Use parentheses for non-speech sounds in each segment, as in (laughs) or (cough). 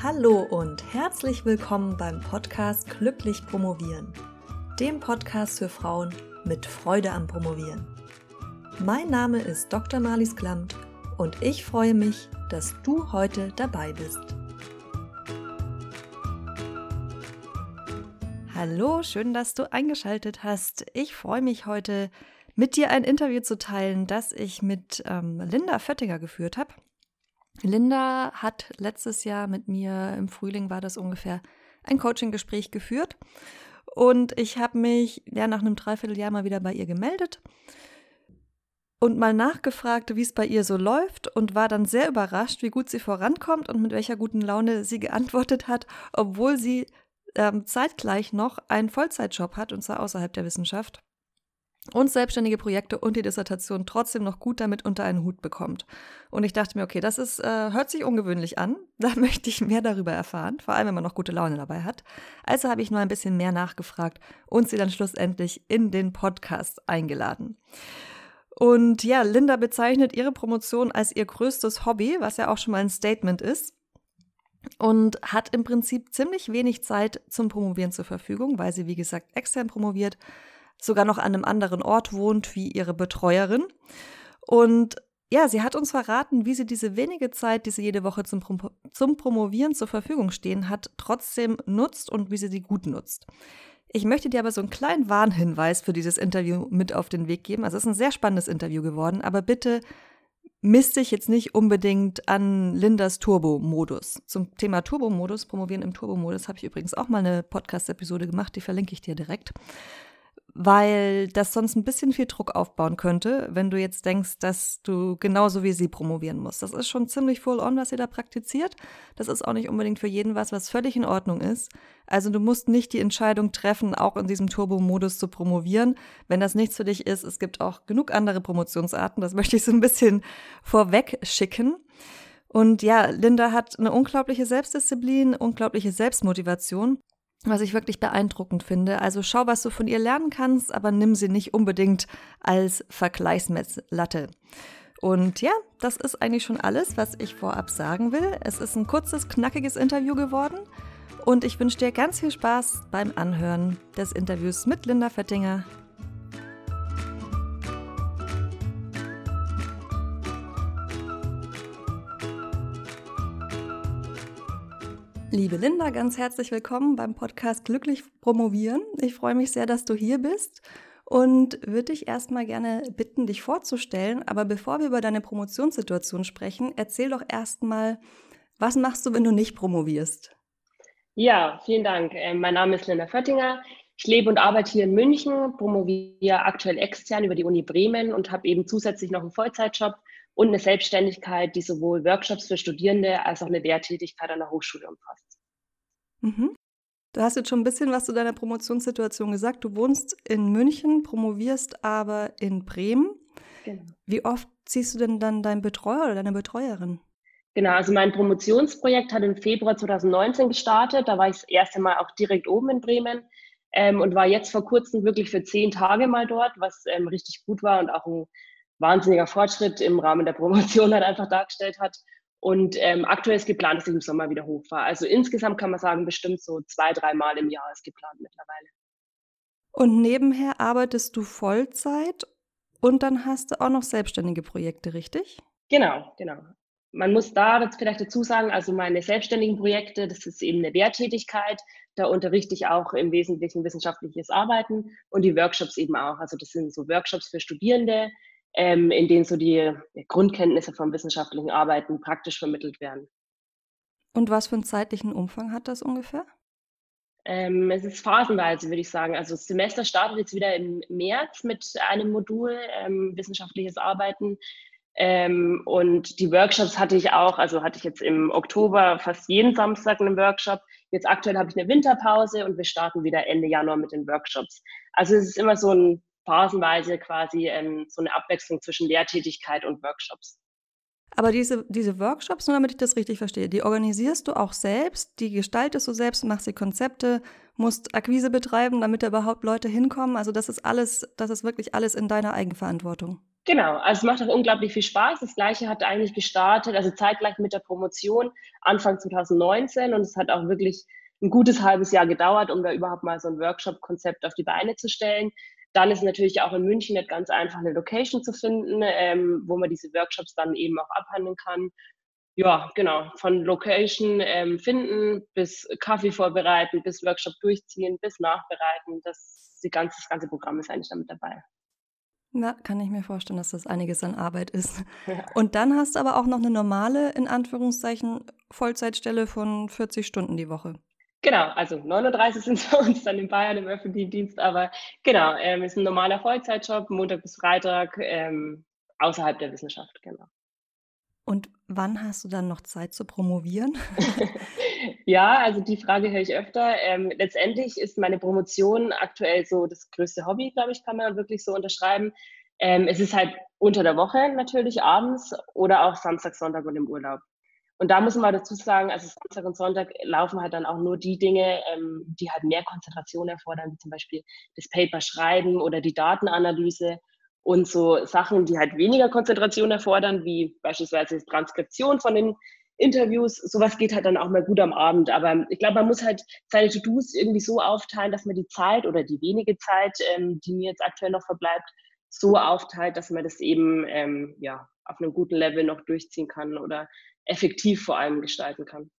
Hallo und herzlich willkommen beim Podcast Glücklich Promovieren, dem Podcast für Frauen mit Freude am Promovieren. Mein Name ist Dr. Marlies Klamt und ich freue mich, dass du heute dabei bist. Hallo, schön, dass du eingeschaltet hast. Ich freue mich heute, mit dir ein Interview zu teilen, das ich mit ähm, Linda Föttinger geführt habe. Linda hat letztes Jahr mit mir, im Frühling war das ungefähr, ein Coaching-Gespräch geführt. Und ich habe mich ja nach einem Dreivierteljahr mal wieder bei ihr gemeldet und mal nachgefragt, wie es bei ihr so läuft und war dann sehr überrascht, wie gut sie vorankommt und mit welcher guten Laune sie geantwortet hat, obwohl sie ähm, zeitgleich noch einen Vollzeitjob hat und zwar außerhalb der Wissenschaft und selbstständige Projekte und die Dissertation trotzdem noch gut damit unter einen Hut bekommt. Und ich dachte mir, okay, das ist, äh, hört sich ungewöhnlich an. (laughs) Da möchte ich mehr darüber erfahren, vor allem wenn man noch gute Laune dabei hat. Also habe ich nur ein bisschen mehr nachgefragt und sie dann schlussendlich in den Podcast eingeladen. Und ja, Linda bezeichnet ihre Promotion als ihr größtes Hobby, was ja auch schon mal ein Statement ist. Und hat im Prinzip ziemlich wenig Zeit zum Promovieren zur Verfügung, weil sie, wie gesagt, extern promoviert sogar noch an einem anderen Ort wohnt wie ihre Betreuerin. Und ja, sie hat uns verraten, wie sie diese wenige Zeit, die sie jede Woche zum, Prom zum Promovieren zur Verfügung stehen hat, trotzdem nutzt und wie sie sie gut nutzt. Ich möchte dir aber so einen kleinen Warnhinweis für dieses Interview mit auf den Weg geben. Also es ist ein sehr spannendes Interview geworden, aber bitte misst dich jetzt nicht unbedingt an Lindas Turbo-Modus. Zum Thema Turbo-Modus, Promovieren im Turbo-Modus, habe ich übrigens auch mal eine Podcast-Episode gemacht, die verlinke ich dir direkt weil das sonst ein bisschen viel Druck aufbauen könnte, wenn du jetzt denkst, dass du genauso wie sie promovieren musst. Das ist schon ziemlich full on, was ihr da praktiziert. Das ist auch nicht unbedingt für jeden was, was völlig in Ordnung ist. Also du musst nicht die Entscheidung treffen, auch in diesem Turbo-Modus zu promovieren. Wenn das nichts für dich ist, es gibt auch genug andere Promotionsarten. Das (laughs) möchte ich so ein bisschen vorweg schicken. Und ja, Linda hat eine unglaubliche Selbstdisziplin, unglaubliche Selbstmotivation was ich wirklich beeindruckend finde. Also schau, was du von ihr lernen kannst, aber nimm sie nicht unbedingt als Vergleichsmesslatte. Und ja, das ist eigentlich schon alles, was ich vorab sagen will. Es ist ein kurzes, knackiges Interview geworden. Und ich wünsche dir ganz viel Spaß beim Anhören des Interviews mit Linda Fettinger. Liebe Linda, ganz herzlich willkommen beim Podcast Glücklich Promovieren. Ich freue mich sehr, dass du hier bist und würde dich erstmal gerne bitten, dich vorzustellen. Aber bevor wir über deine Promotionssituation sprechen, erzähl doch erstmal, was machst du, wenn du nicht promovierst? Ja, vielen Dank. Ähm, mein Name ist Linda Föttinger. Ich lebe und arbeite hier in München, promoviere aktuell extern über die Uni Bremen und habe eben zusätzlich noch einen Vollzeitjob und eine Selbstständigkeit, die sowohl Workshops für Studierende als auch eine Lehrtätigkeit an der Hochschule umfasst. Mhm. Du hast jetzt schon ein bisschen was zu deiner Promotionssituation gesagt. Du wohnst in München, promovierst aber in Bremen. Genau. Wie oft ziehst du denn dann deinen Betreuer oder deine Betreuerin? Genau, also mein Promotionsprojekt hat im Februar 2019 gestartet. Da war ich das erste Mal auch direkt oben in Bremen ähm, und war jetzt vor kurzem wirklich für zehn Tage mal dort, was ähm, richtig gut war und auch ein wahnsinniger Fortschritt im Rahmen der Promotion (laughs) halt einfach dargestellt hat. Und ähm, aktuell ist geplant, dass ich im Sommer wieder hochfahre. Also insgesamt kann man sagen, bestimmt so zwei, drei Mal im Jahr ist geplant mittlerweile. Und nebenher arbeitest du Vollzeit und dann hast du auch noch selbstständige Projekte, richtig? Genau, genau. Man muss da jetzt vielleicht dazu sagen, also meine selbstständigen Projekte, das ist eben eine Lehrtätigkeit. Da unterrichte ich auch im Wesentlichen wissenschaftliches Arbeiten und die Workshops eben auch. Also das sind so Workshops für Studierende, ähm, in denen so die Grundkenntnisse vom wissenschaftlichen Arbeiten praktisch vermittelt werden. Und was für einen zeitlichen Umfang hat das ungefähr? Ähm, es ist phasenweise, würde ich sagen. Also das Semester startet jetzt wieder im März mit einem Modul ähm, wissenschaftliches Arbeiten. Ähm, und die Workshops hatte ich auch, also hatte ich jetzt im Oktober fast jeden Samstag einen Workshop. Jetzt aktuell habe ich eine Winterpause und wir starten wieder Ende Januar mit den Workshops. Also es ist immer so ein phasenweise quasi ähm, so eine Abwechslung zwischen Lehrtätigkeit und Workshops. Aber diese, diese Workshops, nur damit ich das richtig verstehe, die organisierst du auch selbst, die gestaltest du selbst, machst die Konzepte, musst Akquise betreiben, damit da überhaupt Leute hinkommen. Also das ist alles, das ist wirklich alles in deiner Eigenverantwortung. Genau, also es macht auch unglaublich viel Spaß. Das gleiche hat eigentlich gestartet, also zeitgleich mit der Promotion Anfang 2019 und es hat auch wirklich ein gutes halbes Jahr gedauert, um da überhaupt mal so ein Workshop-Konzept auf die Beine zu stellen. Dann ist natürlich auch in München nicht ganz einfach, eine Location zu finden, ähm, wo man diese Workshops dann eben auch abhandeln kann. Ja, genau. Von Location ähm, finden bis Kaffee vorbereiten, bis Workshop durchziehen, bis nachbereiten. Das, die ganze, das ganze Programm ist eigentlich damit dabei. Ja, kann ich mir vorstellen, dass das einiges an Arbeit ist. Ja. Und dann hast du aber auch noch eine normale, in Anführungszeichen, Vollzeitstelle von 40 Stunden die Woche. Genau, also 39 sind es bei uns dann in Bayern im öffentlichen Dienst, aber genau, ähm, ist ein normaler Vollzeitjob, Montag bis Freitag, ähm, außerhalb der Wissenschaft, genau. Und wann hast du dann noch Zeit zu promovieren? (laughs) ja, also die Frage höre ich öfter. Ähm, letztendlich ist meine Promotion aktuell so das größte Hobby, glaube ich, kann man wirklich so unterschreiben. Ähm, es ist halt unter der Woche natürlich abends oder auch Samstag, Sonntag und im Urlaub. Und da muss man dazu sagen, also Samstag und Sonntag laufen halt dann auch nur die Dinge, ähm, die halt mehr Konzentration erfordern, wie zum Beispiel das Paper schreiben oder die Datenanalyse und so Sachen, die halt weniger Konzentration erfordern, wie beispielsweise Transkription von den Interviews. Sowas geht halt dann auch mal gut am Abend. Aber ich glaube, man muss halt seine To-Dos irgendwie so aufteilen, dass man die Zeit oder die wenige Zeit, ähm, die mir jetzt aktuell noch verbleibt, so aufteilt, dass man das eben ähm, ja, auf einem guten Level noch durchziehen kann oder effektiv vor allem gestalten kann.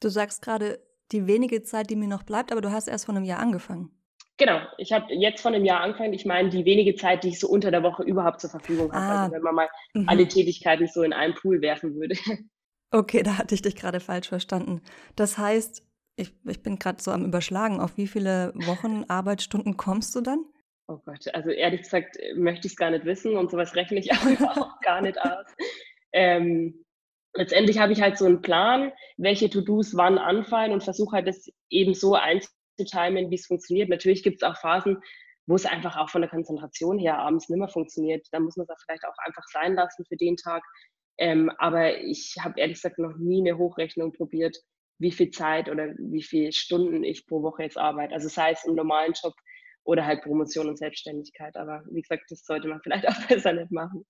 Du sagst gerade die wenige Zeit, die mir noch bleibt, aber du hast erst vor einem Jahr angefangen. Genau, ich habe jetzt vor einem Jahr angefangen. Ich meine, die wenige Zeit, die ich so unter der Woche überhaupt zur Verfügung habe. Ah, also wenn man mal mhm. alle Tätigkeiten so in einen Pool werfen würde. (laughs) Okay, da hatte ich dich gerade falsch verstanden. Das heißt, ich, ich bin gerade so am Überschlagen. Auf wie viele Wochen (laughs) Arbeitsstunden kommst du dann? Oh Gott, also ehrlich gesagt möchte ich es gar nicht wissen und sowas rechne ich (laughs) auch gar nicht aus. Ähm, letztendlich habe ich halt so einen Plan, welche To-Dos wann anfallen und versuche halt das eben so einzutimen, wie es funktioniert. Natürlich gibt es auch Phasen, wo es einfach auch von der Konzentration her abends nicht mehr funktioniert. Da muss man es vielleicht auch einfach sein lassen für den Tag. Ähm, aber ich habe ehrlich gesagt noch nie eine Hochrechnung probiert, wie viel Zeit oder wie viele Stunden ich pro Woche jetzt arbeite. Also sei es im normalen Job oder halt Promotion und Selbstständigkeit. Aber wie gesagt, das sollte man (laughs) vielleicht auch besser nicht machen.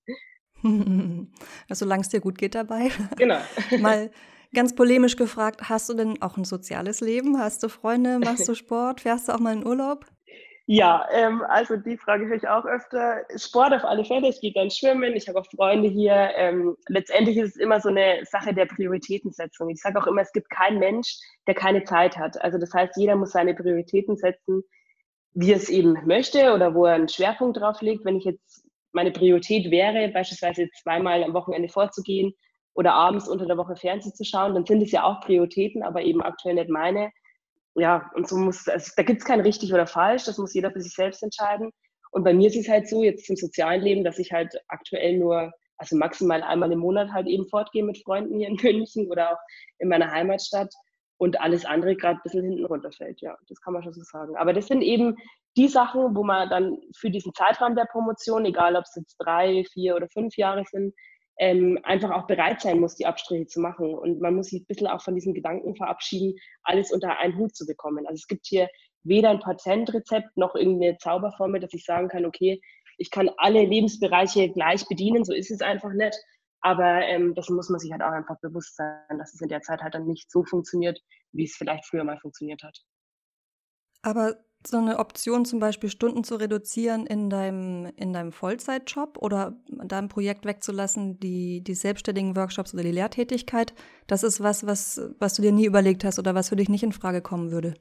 (laughs) Solange es dir gut geht dabei. Genau. (laughs) Mal ganz polemisch gefragt, hast du denn auch ein soziales Leben? Hast du Freunde? Machst du Sport? Fährst du auch mal in Urlaub? Ja, ähm, also die Frage höre ich auch öfter. Sport auf alle Fälle, ich gehe dann schwimmen, ich habe auch Freunde hier. Ähm, letztendlich ist es immer so eine Sache der Prioritätensetzung. Ich sage auch immer, es gibt keinen Mensch, der keine Zeit hat. Also das heißt, jeder muss seine Prioritäten setzen, wie er es eben möchte oder wo er einen Schwerpunkt drauf legt. Wenn ich jetzt meine Priorität wäre, beispielsweise zweimal am Wochenende vorzugehen oder abends unter der Woche Fernsehen zu schauen, dann sind es ja auch Prioritäten, aber eben aktuell nicht meine. Ja, und so muss, also da gibt es kein richtig oder falsch, das muss jeder für sich selbst entscheiden. Und bei mir ist es halt so, jetzt im sozialen Leben, dass ich halt aktuell nur, also maximal einmal im Monat halt eben fortgehe mit Freunden hier in München oder auch in meiner Heimatstadt und alles andere gerade ein bisschen hinten runterfällt. Ja, das kann man schon so sagen. Aber das sind eben die Sachen, wo man dann für diesen Zeitraum der Promotion, egal ob es jetzt drei, vier oder fünf Jahre sind, ähm, einfach auch bereit sein muss, die Abstriche zu machen. Und man muss sich ein bisschen auch von diesen Gedanken verabschieden, alles unter einen Hut zu bekommen. Also es gibt hier weder ein Patentrezept noch irgendeine Zauberformel, dass ich sagen kann, okay, ich kann alle Lebensbereiche gleich bedienen, so ist es einfach nicht. Aber ähm, das muss man sich halt auch einfach bewusst sein, dass es in der Zeit halt dann nicht so funktioniert, wie es vielleicht früher mal funktioniert hat. Aber so eine Option, zum Beispiel Stunden zu reduzieren in deinem, in deinem Vollzeitjob oder deinem Projekt wegzulassen, die, die selbstständigen Workshops oder die Lehrtätigkeit, das ist was, was, was du dir nie überlegt hast oder was für dich nicht in Frage kommen würde?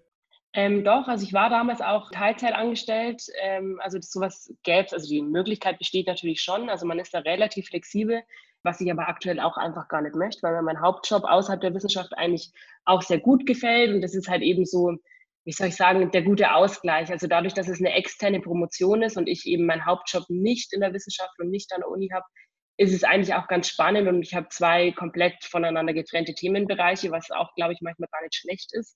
Ähm, doch, also ich war damals auch Teilzeit angestellt. Ähm, also sowas gäbe es, also die Möglichkeit besteht natürlich schon. Also man ist da relativ flexibel was ich aber aktuell auch einfach gar nicht möchte, weil mir mein Hauptjob außerhalb der Wissenschaft eigentlich auch sehr gut gefällt. Und das ist halt eben so, wie soll ich sagen, der gute Ausgleich. Also dadurch, dass es eine externe Promotion ist und ich eben meinen Hauptjob nicht in der Wissenschaft und nicht an der Uni habe, ist es eigentlich auch ganz spannend und ich habe zwei komplett voneinander getrennte Themenbereiche, was auch, glaube ich, manchmal gar nicht schlecht ist.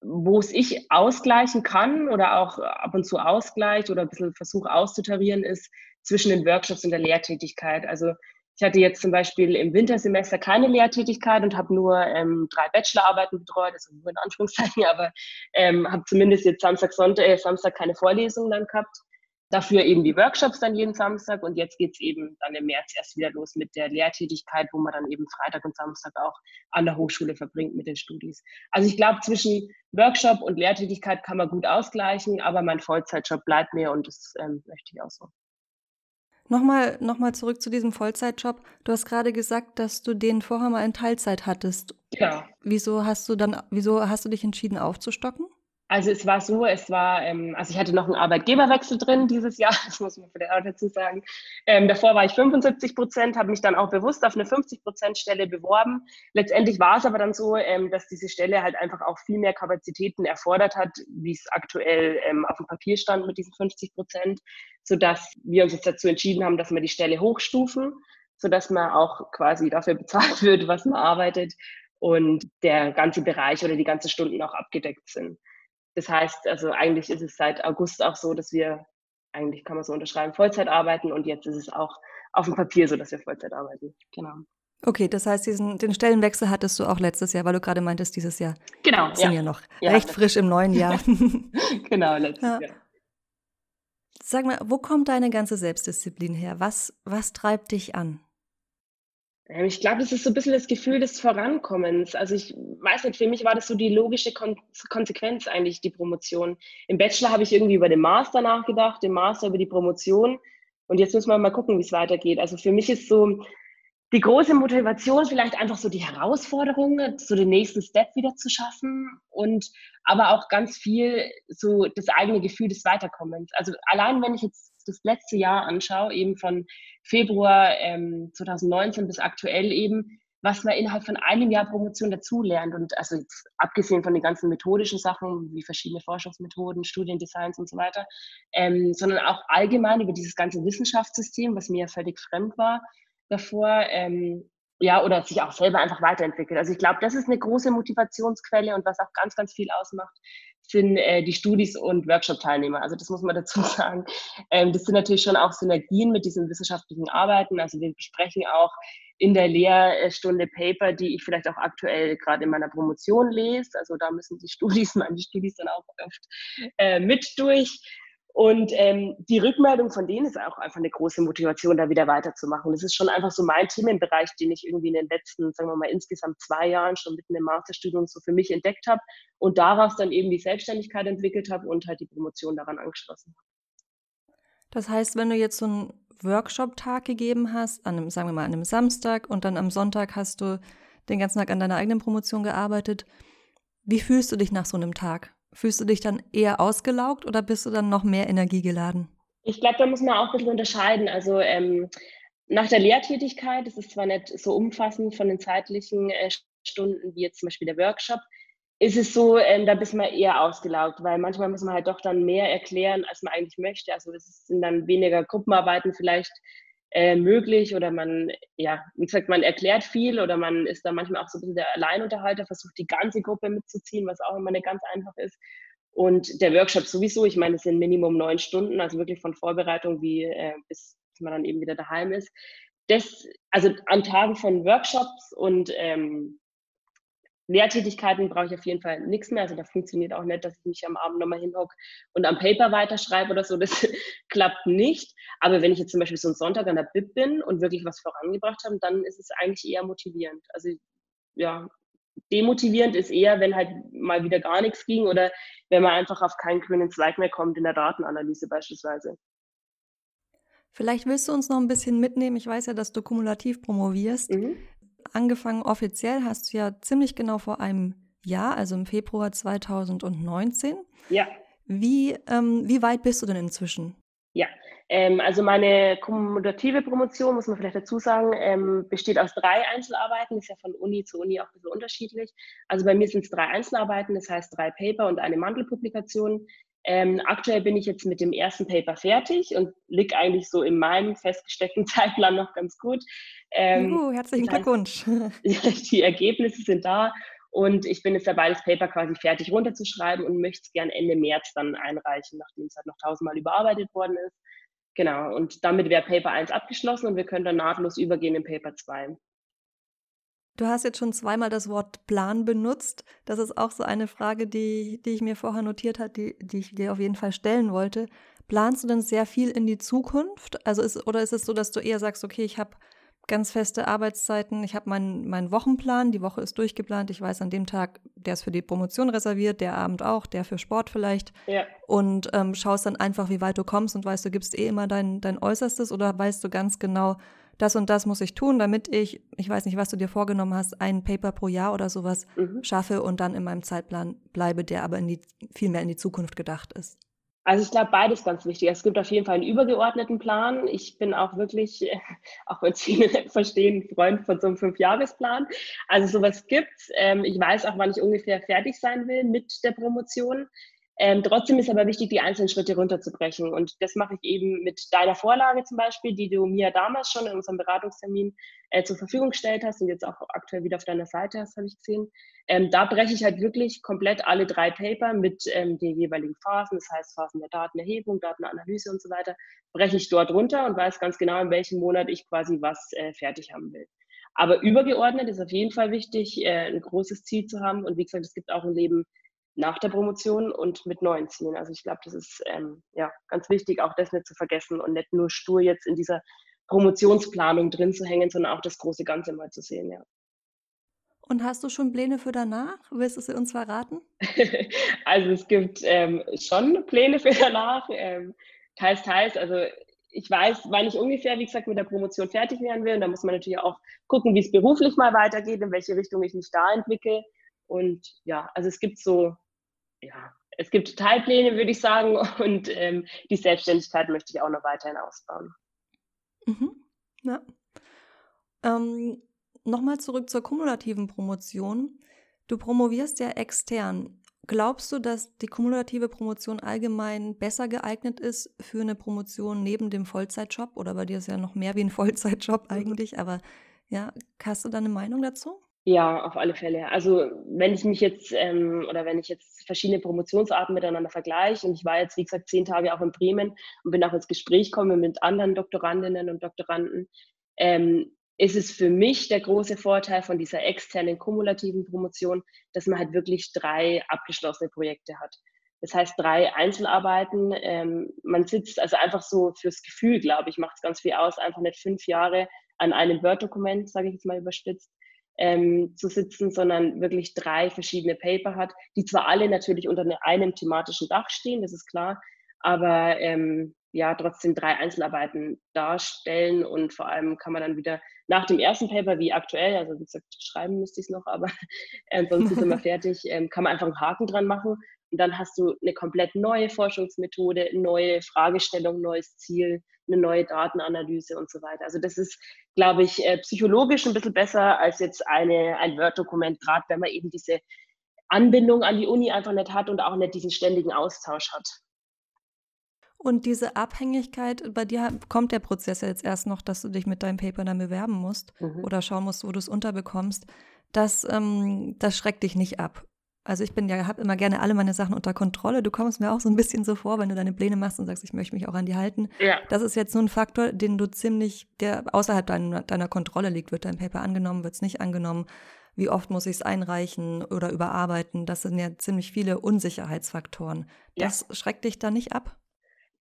Wo es ich ausgleichen kann oder auch ab und zu ausgleicht oder ein bisschen versuche auszutarieren, ist zwischen den Workshops und der Lehrtätigkeit. Also ich hatte jetzt zum Beispiel im Wintersemester keine Lehrtätigkeit und habe nur ähm, drei Bachelorarbeiten betreut, also nur in Anführungszeichen, (laughs) aber ähm, habe zumindest jetzt Samstag, Sonntag, äh, Samstag keine Vorlesungen dann gehabt. Dafür eben die Workshops dann jeden Samstag und jetzt geht es eben dann im März erst wieder los mit der Lehrtätigkeit, wo man dann eben Freitag und Samstag auch an der Hochschule verbringt mit den Studis. Also ich glaube, zwischen Workshop und Lehrtätigkeit kann man gut ausgleichen, aber mein Vollzeitjob bleibt mir und das ähm, möchte ich auch so. Nochmal, nochmal zurück zu diesem Vollzeitjob. Du hast gerade gesagt, dass du den vorher mal in Teilzeit hattest. Ja. Wieso hast du dann, wieso hast du dich entschieden aufzustocken? Also es war so, es war, ähm, also ich hatte noch einen Arbeitgeberwechsel drin dieses Jahr, (laughs) das muss man vielleicht auch dazu sagen. Ähm, davor war ich 75 Prozent, habe mich dann auch bewusst auf eine 50 Prozent Stelle beworben. Letztendlich war es aber dann so, ähm, dass diese Stelle halt einfach auch viel mehr Kapazitäten erfordert hat, wie es aktuell ähm, auf dem Papier stand mit diesen 50 Prozent, sodass wir uns jetzt dazu entschieden haben, dass wir die Stelle hochstufen, sodass man auch quasi dafür (laughs) bezahlt wird, was man arbeitet und der ganze Bereich oder die ganzen Stunden auch abgedeckt sind. Das heißt, also eigentlich ist es seit August auch so, dass wir, eigentlich kann man so unterschreiben, Vollzeit arbeiten und jetzt ist es auch auf dem Papier so, dass wir Vollzeit arbeiten. Genau. Okay, das heißt, diesen, den Stellenwechsel hattest du auch letztes Jahr, weil du gerade meintest, dieses Jahr. Genau. Sind ja, ja noch ja, recht frisch im neuen Jahr. (laughs) (laughs) genau, letztes ja. Jahr. Sag mal, wo kommt deine ganze Selbstdisziplin her? Was, was treibt dich an? Ähm, ich glaube, das ist so ein bisschen das Gefühl des Vorankommens. Also ich weiß nicht, für mich war das so die logische Kon Konsequenz eigentlich, die Promotion. Im Bachelor habe ich irgendwie über den Master nachgedacht, im Master über die Promotion. Und jetzt müssen wir mal gucken, wie es weitergeht. Also für mich ist so die große Motivation vielleicht einfach so die Herausforderung, so den nächsten Step wieder zu schaffen und aber auch ganz viel so das eigene Gefühl des Weiterkommens. Also allein wenn ich jetzt das letzte Jahr anschaue, eben von Februar ähm, 2019 bis aktuell eben, was man innerhalb von einem Jahr Promotion dazulernt. Und also jetzt, abgesehen von den ganzen methodischen Sachen, wie verschiedene Forschungsmethoden, Studiendesigns und so weiter, ähm, sondern auch allgemein über dieses ganze Wissenschaftssystem, was mir ja völlig fremd war davor, ähm, ja, oder sich auch selber einfach weiterentwickelt. Also ich glaube, das ist eine große Motivationsquelle und was auch ganz, ganz viel ausmacht, sind äh, die Studis und Workshop-Teilnehmer. Also das muss man (laughs) dazu sagen. Ähm, das sind natürlich schon auch Synergien mit diesen wissenschaftlichen Arbeiten. Also wir besprechen auch in der Lehrstunde Paper, die ich vielleicht auch aktuell gerade in meiner Promotion lese. Also da müssen die Studis, (laughs) meine Studis dann auch oft äh, mit durch. Und ähm, die Rückmeldung von denen ist auch einfach eine große Motivation, da wieder weiterzumachen. Das ist schon einfach so mein Themenbereich, den ich irgendwie in den letzten, sagen wir mal, insgesamt zwei Jahren schon mitten im Masterstudium so für mich entdeckt habe und daraus dann eben die Selbstständigkeit entwickelt habe und halt die Promotion daran angeschlossen habe. Das heißt, wenn du jetzt so einen Workshop-Tag gegeben hast, an einem, sagen wir mal, an einem Samstag und dann am Sonntag hast du den ganzen Tag an deiner eigenen Promotion gearbeitet, wie fühlst du dich nach so einem Tag? Fühlst du dich dann eher ausgelaugt oder bist du dann noch mehr Energie geladen? Ich glaube, da muss man auch ein bisschen unterscheiden. Also ähm, nach der Lehrtätigkeit, das ist zwar nicht so umfassend von den zeitlichen äh, Stunden wie jetzt zum Beispiel der Workshop, ist es so, ähm, da bist man eher ausgelaugt, weil manchmal muss man halt doch dann mehr erklären, als man eigentlich möchte. Also es sind dann weniger Gruppenarbeiten vielleicht äh, möglich oder man, ja, wie gesagt, man erklärt viel oder man ist da manchmal auch so ein bisschen der Alleinunterhalter, versucht die ganze Gruppe mitzuziehen, was auch immer nicht ganz einfach ist. Und der Workshop sowieso, ich meine, es sind Minimum neun Stunden, also wirklich von Vorbereitung wie äh, bis man dann eben wieder daheim ist. Das, also an Tagen von Workshops und ähm, Lehrtätigkeiten brauche ich auf jeden Fall nichts mehr. Also da funktioniert auch nicht, dass ich mich am Abend nochmal hinhocke und am Paper weiterschreibe oder so. Das (laughs) klappt nicht. Aber wenn ich jetzt zum Beispiel so einen Sonntag an der Bib bin und wirklich was vorangebracht habe, dann ist es eigentlich eher motivierend. Also ja, demotivierend ist eher, wenn halt mal wieder gar nichts ging oder wenn man einfach auf keinen grünen Zweig mehr kommt in der Datenanalyse beispielsweise. Vielleicht willst du uns noch ein bisschen mitnehmen. Ich weiß ja, dass du kumulativ promovierst. Mhm angefangen offiziell hast du ja ziemlich genau vor einem Jahr, also im Februar 2019. Ja. Wie, ähm, wie weit bist du denn inzwischen? Ja, ähm, also meine kommutative Promotion, muss man vielleicht dazu sagen, ähm, besteht aus drei Einzelarbeiten, ist ja von Uni zu Uni auch ein bisschen unterschiedlich. Also bei mir sind es drei Einzelarbeiten, das heißt drei Paper und eine Mantelpublikation. Ähm, aktuell bin ich jetzt mit dem ersten Paper fertig und liege eigentlich so in meinem festgesteckten (laughs) Zeitplan noch ganz gut. Ähm, Juhu, herzlichen Glückwunsch. (laughs) (laughs) die Ergebnisse sind da und ich bin jetzt dabei, das Paper quasi fertig runterzuschreiben und möchte es gern Ende März dann einreichen, nachdem es halt noch tausendmal überarbeitet worden ist. Genau, und damit wäre Paper 1 abgeschlossen und wir können dann nahtlos übergehen in Paper 2. Du hast jetzt schon zweimal das Wort Plan benutzt. Das ist auch so eine Frage, die, die ich mir vorher notiert habe, die, die ich dir auf jeden Fall stellen wollte. Planst du denn sehr viel in die Zukunft? Also ist, oder ist es so, dass du eher sagst, okay, ich habe ganz feste Arbeitszeiten, ich habe meinen, meinen Wochenplan, die Woche ist durchgeplant, ich weiß an dem Tag, der ist für die Promotion reserviert, der Abend auch, der für Sport vielleicht. Ja. Und ähm, schaust dann einfach, wie weit du kommst und weißt, du gibst eh immer dein, dein Äußerstes oder weißt du ganz genau, das und das muss ich tun, damit ich, ich weiß nicht, was du dir vorgenommen hast, ein Paper pro Jahr oder sowas mhm. schaffe und dann in meinem Zeitplan bleibe, der aber in die, viel mehr in die Zukunft gedacht ist. Also ich glaube, beides ganz wichtig. Es gibt auf jeden Fall einen übergeordneten Plan. Ich bin auch wirklich, (laughs) auch wenn es viele nicht (laughs) verstehen, Freund von so einem Fünfjahresplan. Also sowas gibt ähm, Ich weiß auch, wann ich ungefähr fertig sein will mit der Promotion. Ähm, trotzdem ist aber wichtig, die einzelnen Schritte runterzubrechen. Und das mache ich eben mit deiner Vorlage zum Beispiel, die du mir damals schon in unserem Beratungstermin äh, zur Verfügung gestellt hast und jetzt auch aktuell wieder auf deiner Seite hast, habe ich gesehen. Ähm, da breche ich halt wirklich komplett alle drei Paper mit ähm, den jeweiligen Phasen, das heißt Phasen der Datenerhebung, Datenanalyse und so weiter, breche ich dort runter und weiß ganz genau, in welchem Monat ich quasi was äh, fertig haben will. Aber übergeordnet ist auf jeden Fall wichtig, äh, ein großes Ziel zu haben. Und wie gesagt, es gibt auch ein Leben nach der Promotion und mit neuen Zielen. Also ich glaube, das ist ähm, ja ganz wichtig, auch das nicht zu vergessen und nicht nur stur jetzt in dieser Promotionsplanung drin zu hängen, sondern auch das große Ganze mal zu sehen, ja. Und hast du schon Pläne für danach? Willst du sie uns verraten? (laughs) also es gibt ähm, schon Pläne für danach, ähm, teils, teils. Also ich weiß, wann ich ungefähr, wie gesagt, mit der Promotion fertig werden will. Und da muss man natürlich auch gucken, wie es beruflich mal weitergeht, in welche Richtung ich mich da entwickle. Und ja, also es gibt so ja, es gibt Teilpläne, würde ich sagen, (laughs) und ähm, die Selbstständigkeit möchte ich auch noch weiterhin ausbauen. Mhm. Ja. Ähm, Nochmal zurück zur kumulativen Promotion. Du promovierst ja extern. Glaubst du, dass die kumulative Promotion allgemein besser geeignet ist für eine Promotion neben dem Vollzeitjob? Oder bei dir ist ja noch mehr wie ein (laughs) Vollzeitjob eigentlich, aber ja, hast du da eine Meinung dazu? Ja, auf alle Fälle. Also wenn ich mich jetzt ähm, oder wenn ich jetzt verschiedene Promotionsarten miteinander vergleiche und ich war jetzt, wie gesagt, zehn Tage auch in Bremen und bin auch ins Gespräch gekommen mit anderen Doktorandinnen und Doktoranden, ähm, ist es für mich der große Vorteil von dieser externen kumulativen Promotion, dass man halt wirklich drei abgeschlossene Projekte hat. Das heißt, drei Einzelarbeiten. Ähm, man sitzt also einfach so fürs Gefühl, glaube ich, macht es ganz viel aus, einfach nicht fünf Jahre an einem Word-Dokument, sage ich jetzt mal überspitzt, ähm, zu sitzen, sondern wirklich drei verschiedene Paper hat, die zwar alle natürlich unter ne-, einem thematischen Dach stehen, das ist klar, aber ähm, ja, trotzdem drei Einzelarbeiten darstellen und vor allem kann man dann wieder nach dem ersten Paper, wie aktuell, also wie gesagt, schreiben müsste ich es noch, aber äh, sonst ist immer (laughs) fertig, ähm, kann man einfach einen Haken dran machen und dann hast du eine komplett neue Forschungsmethode, neue Fragestellung, neues Ziel, eine neue Datenanalyse und so weiter. Also das ist, glaube ich, äh, psychologisch ein bisschen besser als jetzt eine, ein Word-Dokument, gerade wenn man eben diese Anbindung an die Uni einfach nicht hat und auch nicht diesen ständigen Austausch hat. Und diese Abhängigkeit, bei dir kommt der Prozess ja jetzt erst noch, dass du dich mit deinem Paper dann bewerben musst mhm. oder schauen musst, wo du es unterbekommst. Das, ähm, das schreckt dich nicht ab. Also ich bin ja, habe immer gerne alle meine Sachen unter Kontrolle. Du kommst mir auch so ein bisschen so vor, wenn du deine Pläne machst und sagst, ich möchte mich auch an die halten. Ja. Das ist jetzt so ein Faktor, den du ziemlich, der außerhalb deiner, deiner Kontrolle liegt. Wird dein Paper angenommen, wird es nicht angenommen? Wie oft muss ich es einreichen oder überarbeiten? Das sind ja ziemlich viele Unsicherheitsfaktoren. Das ja. schreckt dich da nicht ab?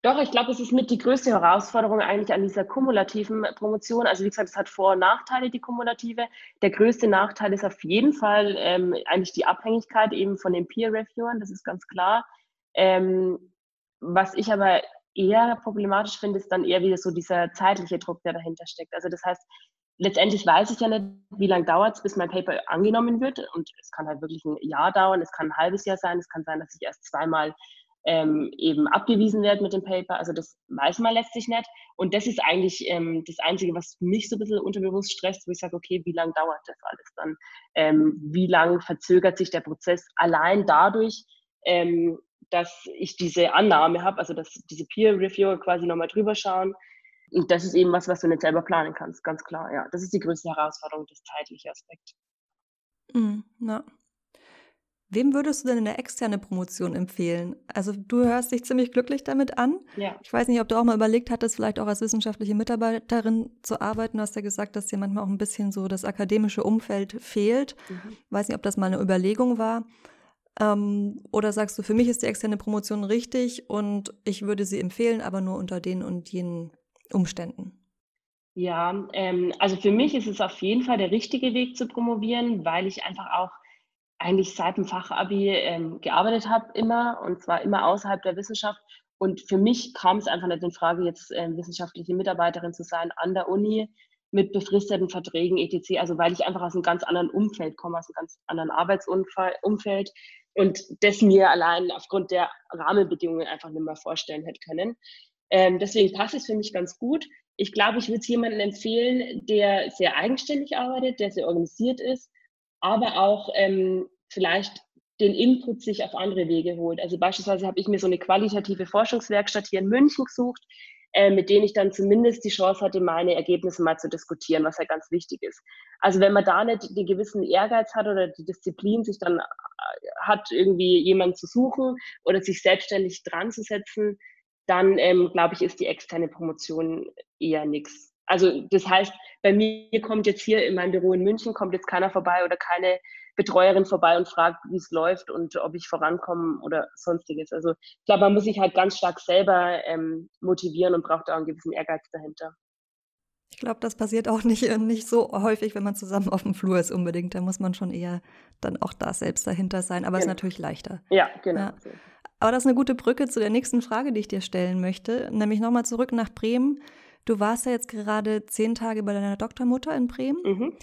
Doch, ich glaube, es ist mit die größte Herausforderung eigentlich an dieser kumulativen Promotion. Also wie gesagt, es hat Vor- und Nachteile, die kumulative. Der größte Nachteil ist auf jeden Fall ähm, eigentlich die Abhängigkeit eben von den Peer-Reviewern, das ist ganz klar. Ähm, was ich aber eher problematisch finde, ist dann eher wieder so dieser zeitliche Druck, der dahinter steckt. Also das heißt, letztendlich weiß ich ja nicht, wie lange dauert es, bis mein Paper angenommen wird. Und es kann halt wirklich ein Jahr dauern, es kann ein halbes Jahr sein, es kann sein, dass ich erst zweimal ähm, eben abgewiesen wird mit dem Paper. Also das weiß man letztlich nicht. Und das ist eigentlich ähm, das Einzige, was mich so ein bisschen unterbewusst stresst, wo ich sage, okay, wie lange dauert das alles dann? Ähm, wie lange verzögert sich der Prozess allein dadurch, ähm, dass ich diese Annahme habe, also dass diese Peer-Reviewer quasi nochmal drüber schauen. Und das ist eben was, was du nicht selber planen kannst, ganz klar. Ja, das ist die größte Herausforderung, das zeitliche Aspekt. Mm, na, Wem würdest du denn eine externe Promotion empfehlen? Also du hörst dich ziemlich glücklich damit an. Ja. Ich weiß nicht, ob du auch mal überlegt hattest, vielleicht auch als wissenschaftliche Mitarbeiterin zu arbeiten. Du hast ja gesagt, dass dir manchmal auch ein bisschen so das akademische Umfeld fehlt. Mhm. Weiß nicht, ob das mal eine Überlegung war. Ähm, oder sagst du, für mich ist die externe Promotion richtig und ich würde sie empfehlen, aber nur unter den und jenen Umständen? Ja, ähm, also für mich ist es auf jeden Fall der richtige Weg zu promovieren, weil ich einfach auch eigentlich seit dem Fachabi ähm, gearbeitet habe, immer und zwar immer außerhalb der Wissenschaft. Und für mich kam es einfach nicht in Frage, jetzt ähm, wissenschaftliche Mitarbeiterin zu sein an der Uni mit befristeten Verträgen etc. Also weil ich einfach aus einem ganz anderen Umfeld komme, aus einem ganz anderen Arbeitsumfeld und das mir allein aufgrund der Rahmenbedingungen einfach nicht mehr vorstellen hätte können. Ähm, deswegen passt es für mich ganz gut. Ich glaube, ich würde es jemandem empfehlen, der sehr eigenständig arbeitet, der sehr organisiert ist, aber auch ähm, vielleicht den Input sich auf andere Wege holt. Also beispielsweise habe ich mir so eine qualitative Forschungswerkstatt hier in München gesucht, äh, mit denen ich dann zumindest die Chance hatte, meine Ergebnisse mal zu diskutieren, was ja ganz wichtig ist. Also wenn man da nicht den gewissen Ehrgeiz hat oder die Disziplin, sich dann äh, hat, irgendwie jemanden zu suchen oder sich selbstständig dran zu setzen, dann ähm, glaube ich, ist die externe Promotion eher nichts. Also das heißt, bei mir kommt jetzt hier in meinem Büro in München, kommt jetzt keiner vorbei oder keine Betreuerin vorbei und fragt, wie es läuft und ob ich vorankomme oder sonstiges. Also ich glaube, man muss sich halt ganz stark selber ähm, motivieren und braucht auch einen gewissen Ehrgeiz dahinter. Ich glaube, das passiert auch nicht, nicht so häufig, wenn man zusammen auf dem Flur ist unbedingt. Da muss man schon eher dann auch da selbst dahinter sein. Aber es genau. ist natürlich leichter. Ja, genau. Ja. Aber das ist eine gute Brücke zu der nächsten Frage, die ich dir stellen möchte. Nämlich nochmal zurück nach Bremen. Du warst ja jetzt gerade zehn Tage bei deiner Doktormutter in Bremen. Mhm.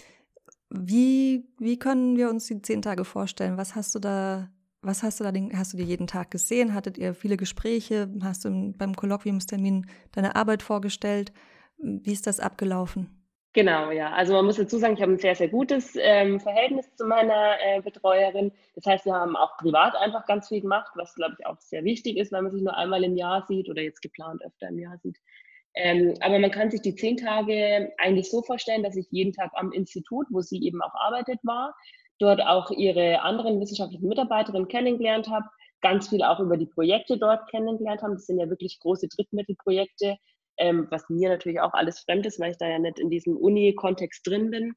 Wie, wie können wir uns die zehn Tage vorstellen? Was hast du da, was hast du da, hast du dir jeden Tag gesehen? Hattet ihr viele Gespräche? Hast du beim Kolloquiumstermin deine Arbeit vorgestellt? Wie ist das abgelaufen? Genau, ja. Also man muss dazu sagen, ich habe ein sehr, sehr gutes ähm, Verhältnis zu meiner äh, Betreuerin. Das heißt, wir haben auch privat einfach ganz viel gemacht, was, glaube ich, auch sehr wichtig ist, weil man sich nur einmal im Jahr sieht oder jetzt geplant öfter im Jahr sieht. Ähm, aber man kann sich die zehn Tage eigentlich so vorstellen, dass ich jeden Tag am Institut, wo sie eben auch arbeitet war, dort auch ihre anderen wissenschaftlichen Mitarbeiterinnen kennengelernt habe, ganz viel auch über die Projekte dort kennengelernt haben. Das sind ja wirklich große Drittmittelprojekte, ähm, was mir natürlich auch alles fremd ist, weil ich da ja nicht in diesem Uni-Kontext drin bin.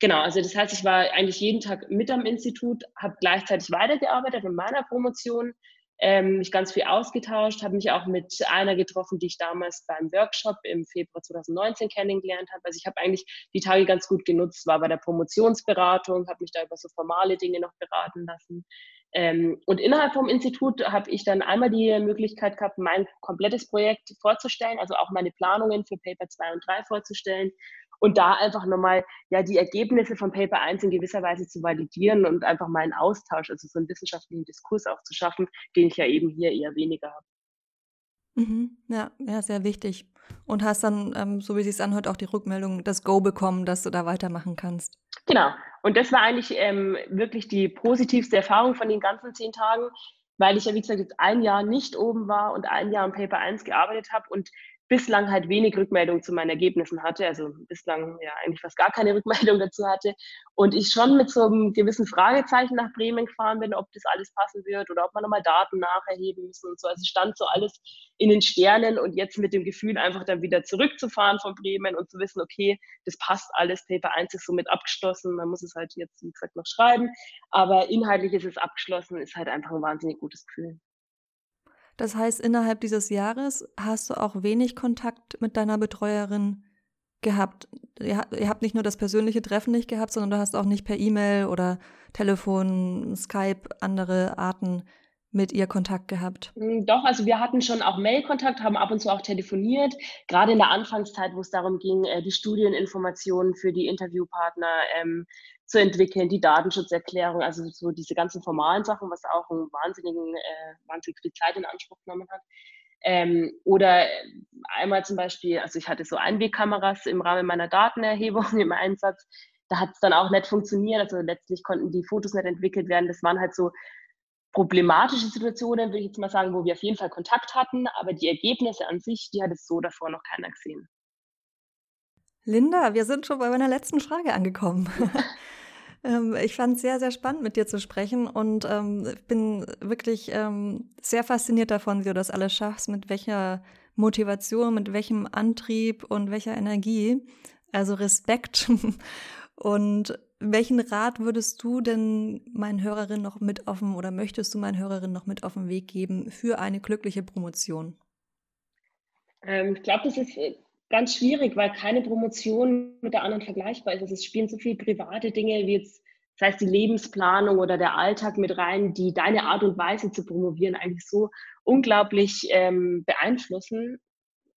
Genau, also das heißt, ich war eigentlich jeden Tag mit am Institut, habe gleichzeitig weitergearbeitet in meiner Promotion, ähm, mich ganz viel ausgetauscht, habe mich auch mit einer getroffen, die ich damals beim Workshop im Februar 2019 kennengelernt habe. Also ich habe eigentlich die Tage ganz gut genutzt, war bei der Promotionsberatung, habe mich da über so formale Dinge noch beraten lassen. Ähm, und innerhalb vom Institut habe ich dann einmal die Möglichkeit gehabt, mein komplettes Projekt vorzustellen, also auch meine Planungen für Paper 2 und 3 vorzustellen und da einfach nochmal ja, die Ergebnisse von Paper 1 in gewisser Weise zu validieren und einfach mal einen Austausch, also so einen wissenschaftlichen Diskurs auch zu schaffen, den ich ja eben hier eher weniger habe. Mhm. Ja, ja, sehr wichtig. Und hast dann, ähm, so wie es sich anhört, auch die Rückmeldung, das Go bekommen, dass du da weitermachen kannst. Genau. Und das war eigentlich ähm, wirklich die positivste Erfahrung von den ganzen zehn Tagen, weil ich ja, wie gesagt, jetzt ein Jahr nicht oben war und ein Jahr am Paper 1 gearbeitet habe und bislang halt wenig Rückmeldung zu meinen Ergebnissen hatte, also bislang ja eigentlich fast gar keine (laughs) Rückmeldung dazu hatte und ich schon mit so einem gewissen Fragezeichen nach Bremen gefahren bin, ob das alles passen wird oder ob man nochmal Daten nacherheben müssen und so. Also stand so alles in den Sternen und jetzt mit dem Gefühl einfach dann wieder zurückzufahren von Bremen und zu wissen, okay, das passt alles, Paper 1 ist somit abgeschlossen, man muss es halt jetzt, wie gesagt, noch schreiben, aber inhaltlich ist es abgeschlossen, ist halt einfach ein wahnsinnig gutes Gefühl. Das heißt, innerhalb dieses Jahres hast du auch wenig Kontakt mit deiner Betreuerin gehabt. Ihr, ihr habt nicht nur das persönliche Treffen nicht gehabt, sondern du hast auch nicht per E-Mail oder Telefon, Skype, andere Arten mit ihr Kontakt gehabt? Hm, doch, also wir hatten schon auch Mail-Kontakt, haben ab und zu auch telefoniert, gerade in der Anfangszeit, wo es darum ging, äh, die Studieninformationen für die Interviewpartner ähm, zu entwickeln, die Datenschutzerklärung, also so diese ganzen formalen Sachen, was auch einen wahnsinnigen, äh, wahnsinnig viel Zeit in Anspruch genommen hat. Ähm, oder einmal zum Beispiel, also ich hatte so Einwegkameras im Rahmen meiner Datenerhebung (laughs) im Einsatz. Da hat es dann auch nicht funktioniert. Also letztlich konnten die Fotos nicht entwickelt werden. Das waren halt so problematische Situationen, würde ich jetzt mal sagen, wo wir auf jeden Fall Kontakt hatten, aber die Ergebnisse an sich, die hat es so davor noch keiner gesehen. Linda, wir sind schon bei meiner letzten Frage angekommen. (laughs) Ähm, ich fand es sehr, sehr spannend, mit dir zu sprechen und ähm, bin wirklich ähm, sehr fasziniert davon, wie du das alles schaffst, mit welcher Motivation, mit welchem Antrieb und welcher Energie. Also Respekt. (laughs) Und welchen Rat würdest du denn meinen Hörerinnen noch mit dem oder möchtest du meinen Hörerinnen noch mit auf den Weg geben für eine glückliche Promotion? Ähm, ich glaube, das ist ganz schwierig, weil keine Promotion mit der anderen vergleichbar ist. Also es spielen so viele private Dinge wie jetzt, das heißt die Lebensplanung oder der Alltag mit rein, die deine Art und Weise zu promovieren eigentlich so unglaublich ähm, beeinflussen.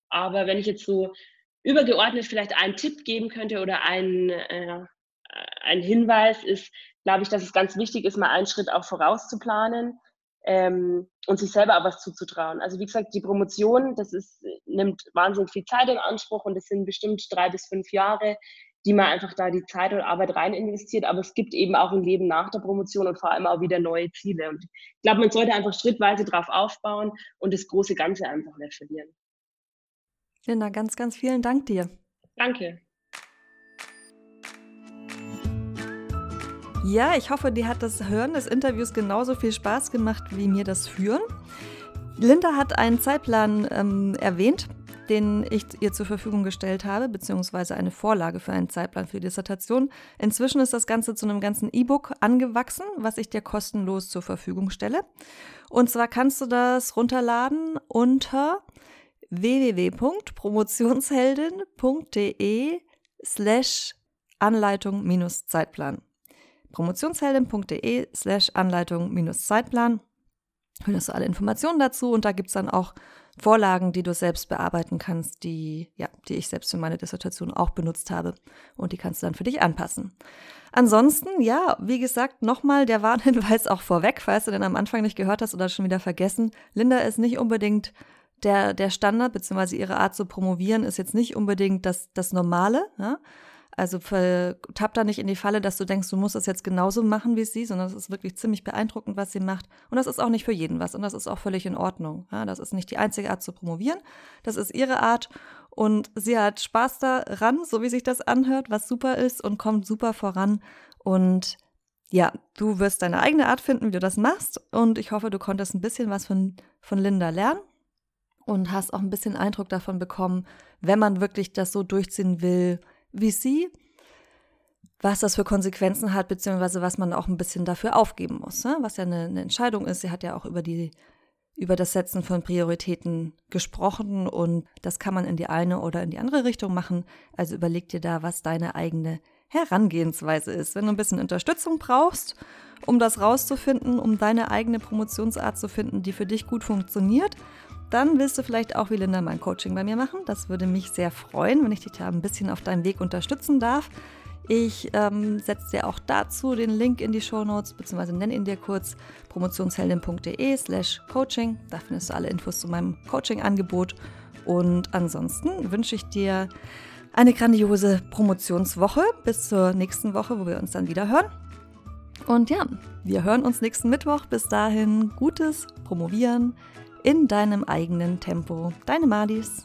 Aber wenn ich jetzt so übergeordnet vielleicht einen Tipp geben könnte oder einen, äh, ein Hinweis ist, glaube ich, dass es ganz wichtig ist, mal einen Schritt auch vorauszuplanen ähm, und sich selber auch was zuzutrauen. Also wie gesagt, die Promotion, das ist, nimmt wahnsinnig viel Zeit in Anspruch und es sind bestimmt drei bis fünf Jahre, die man einfach da die Zeit und Arbeit rein investiert. Aber es gibt eben auch ein Leben nach der Promotion und vor allem auch wieder neue Ziele. Und ich glaube, man sollte einfach schrittweise drauf aufbauen und das große Ganze einfach nicht verlieren. Linda, ganz, ganz vielen Dank dir. Danke. Ja, ich hoffe, dir hat das Hören des Interviews genauso viel Spaß gemacht wie mir das Führen. Linda hat einen Zeitplan ähm, erwähnt, den ich ihr zur Verfügung gestellt habe, beziehungsweise eine Vorlage für einen Zeitplan für die Dissertation. Inzwischen ist das Ganze zu einem ganzen E-Book angewachsen, was ich dir kostenlos zur Verfügung stelle. Und zwar kannst du das runterladen unter www.promotionsheldin.de slash Anleitung-Zeitplan. Promotionsheldin.de slash Anleitung-Zeitplan. Findest du alle Informationen dazu und da gibt es dann auch Vorlagen, die du selbst bearbeiten kannst, die, ja, die ich selbst für meine Dissertation auch benutzt habe. Und die kannst du dann für dich anpassen. Ansonsten, ja, wie gesagt, nochmal der Warnhinweis auch vorweg, falls du den am Anfang nicht gehört hast oder schon wieder vergessen. Linda ist nicht unbedingt der, der Standard, beziehungsweise ihre Art zu promovieren, ist jetzt nicht unbedingt das, das Normale. Ja? Also tapp da nicht in die Falle, dass du denkst, du musst es jetzt genauso machen wie sie, sondern es ist wirklich ziemlich beeindruckend, was sie macht. Und das ist auch nicht für jeden was und das ist auch völlig in Ordnung. Ja, das ist nicht die einzige Art zu promovieren. Das ist ihre Art und sie hat Spaß daran, so wie sich das anhört, was super ist und kommt super voran. Und ja, du wirst deine eigene Art finden, wie du das machst. Und ich hoffe, du konntest ein bisschen was von, von Linda lernen und hast auch ein bisschen Eindruck davon bekommen, wenn man wirklich das so durchziehen will wie sie, was das für Konsequenzen hat, beziehungsweise was man auch ein bisschen dafür aufgeben muss, ne? was ja eine, eine Entscheidung ist. Sie hat ja auch über die über das Setzen von Prioritäten gesprochen und das kann man in die eine oder in die andere Richtung machen. Also überleg dir da, was deine eigene Herangehensweise ist. Wenn du ein bisschen Unterstützung brauchst, um das rauszufinden, um deine eigene Promotionsart zu finden, die für dich gut funktioniert, dann willst du vielleicht auch wie Linda mein Coaching bei mir machen. Das würde mich sehr freuen, wenn ich dich da ein bisschen auf deinem Weg unterstützen darf. Ich ähm, setze dir auch dazu den Link in die Show Notes, beziehungsweise nenne ihn dir kurz promotionsheldin.de slash coaching. Da findest du alle Infos zu meinem Coaching-Angebot. Und ansonsten wünsche ich dir eine grandiose Promotionswoche bis zur nächsten Woche, wo wir uns dann wieder hören. Und ja, wir hören uns nächsten Mittwoch. Bis dahin, gutes Promovieren in deinem eigenen Tempo. Deine Madis.